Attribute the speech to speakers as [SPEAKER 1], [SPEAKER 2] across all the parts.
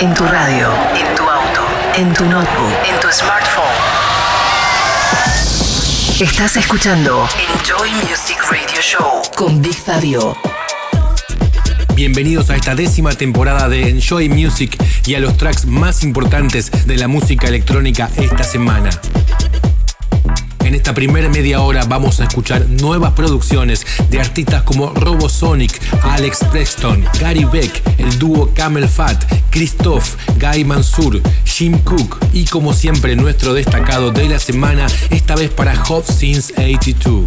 [SPEAKER 1] En tu radio, en tu auto, en tu notebook, en tu smartphone. Estás escuchando Enjoy Music Radio Show con Big Fabio.
[SPEAKER 2] Bienvenidos a esta décima temporada de Enjoy Music y a los tracks más importantes de la música electrónica esta semana. En esta primera media hora vamos a escuchar nuevas producciones de artistas como Sonic, Alex Preston, Gary Beck, el dúo Camel Fat Christoph, Guy Mansur, Jim Cook y como siempre nuestro destacado de la semana, esta vez para Hot Since 82.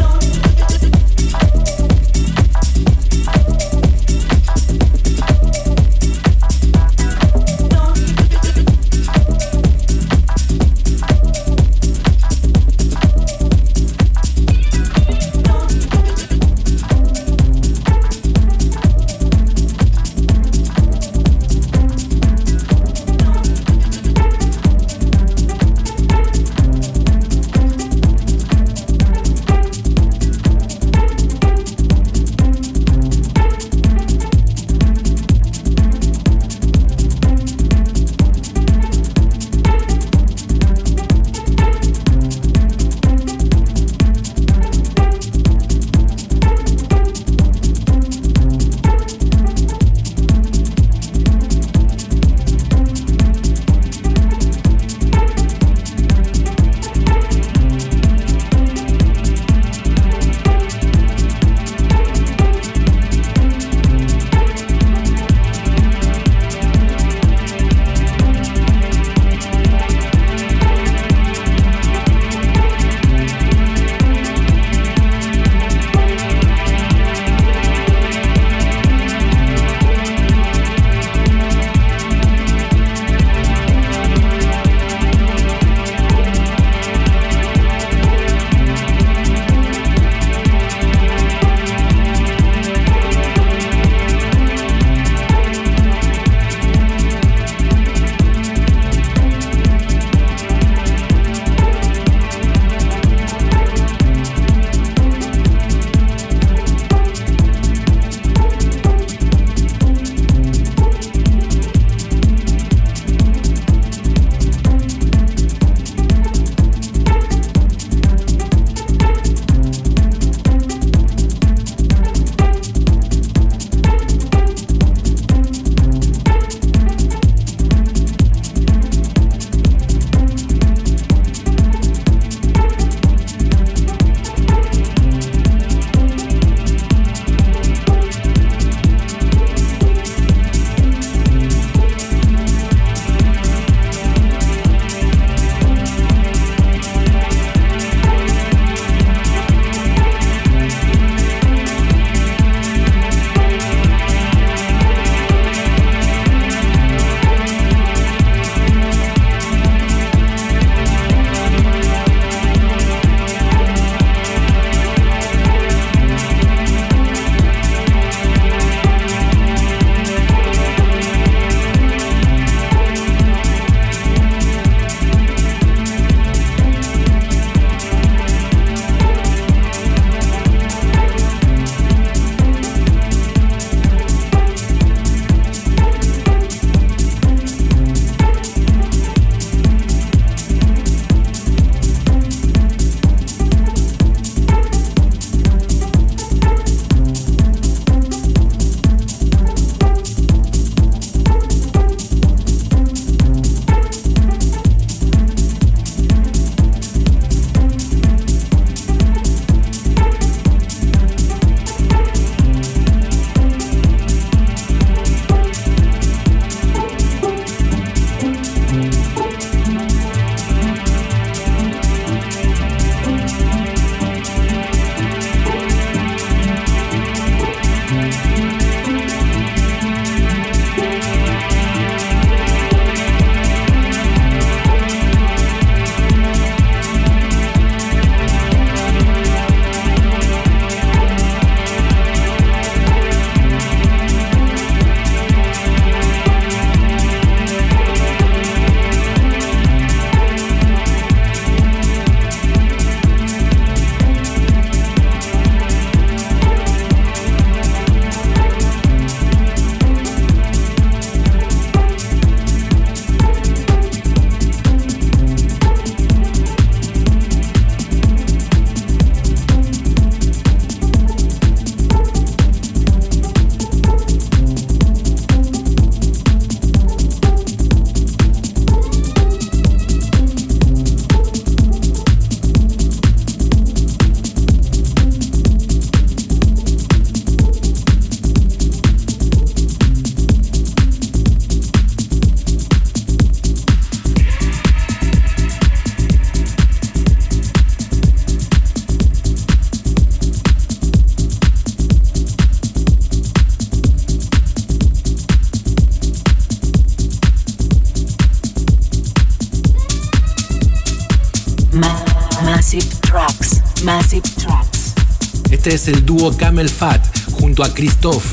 [SPEAKER 3] Camel Fat junto a Christoph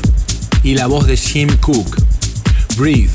[SPEAKER 3] y la voz de Jim Cook. Breathe.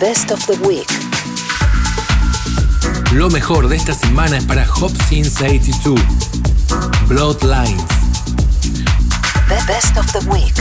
[SPEAKER 1] best of the week
[SPEAKER 2] Lo mejor de esta semana es para Hop 82, Bloodlines.
[SPEAKER 1] The best of the week.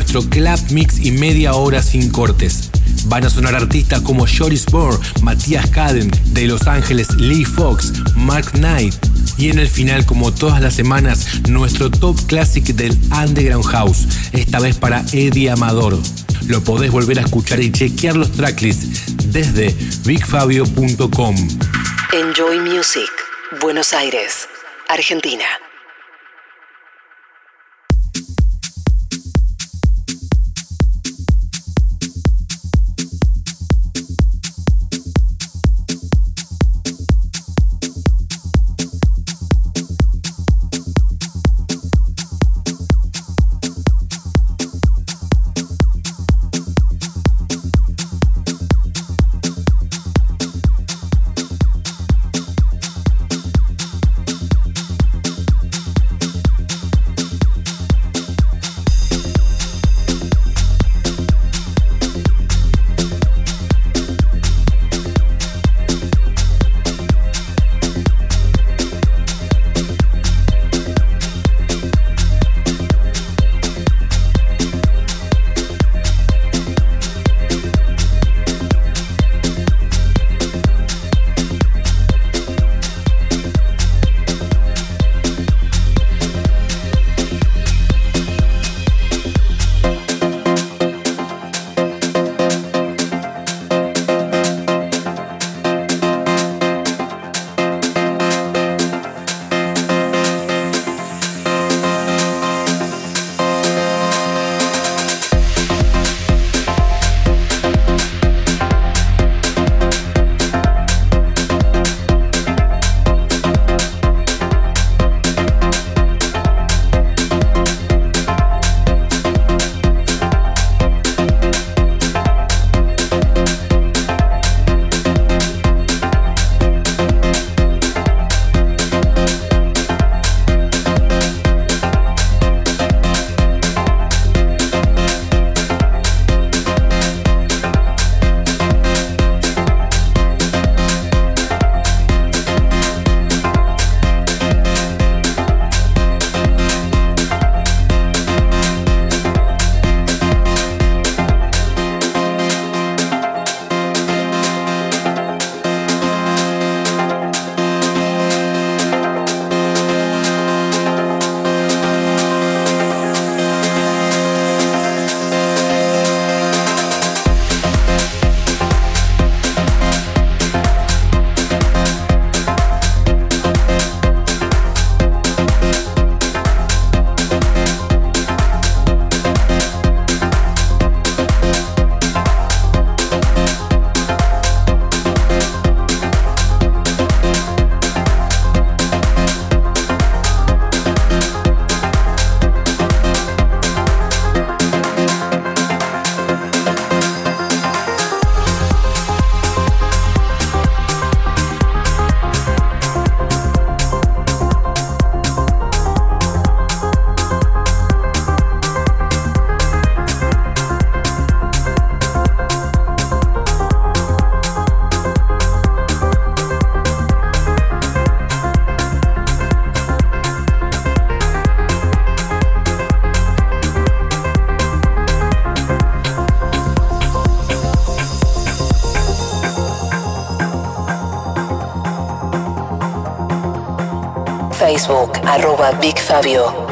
[SPEAKER 2] nuestro club mix y media hora sin cortes. Van a sonar artistas como Joris Bourne, Matías Caden, de Los Ángeles Lee Fox, Mark Knight. Y en el final, como todas las semanas, nuestro top classic del Underground House, esta vez para Eddie Amador. Lo podés volver a escuchar y chequear los tracklists desde bigfabio.com.
[SPEAKER 1] Enjoy Music, Buenos Aires, Argentina. Facebook, arroba Big Fabio.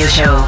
[SPEAKER 1] Radio Show.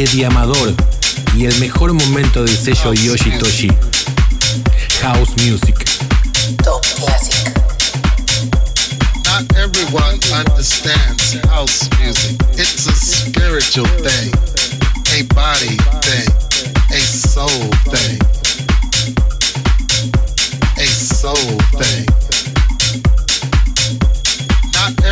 [SPEAKER 3] Eddie Amador y el mejor momento del sello Yoshitoshi. House Music.
[SPEAKER 4] Top Classic. Not everyone understands house music. It's a spiritual thing, a body thing, a soul thing, a soul thing.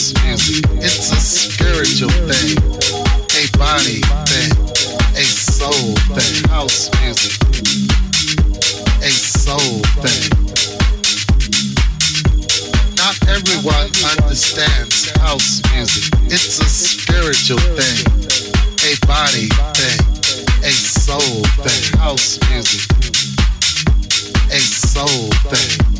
[SPEAKER 4] dance music. It's a spiritual thing, a body thing, a soul thing. House music, a soul thing. Not everyone understands house music. It's a spiritual thing, a body thing, a soul thing. House music, a soul thing.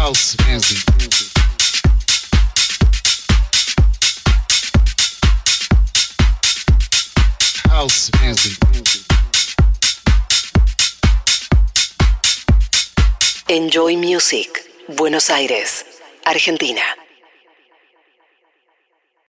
[SPEAKER 4] house music. House
[SPEAKER 1] Enjoy Music, Buenos Aires, Argentina.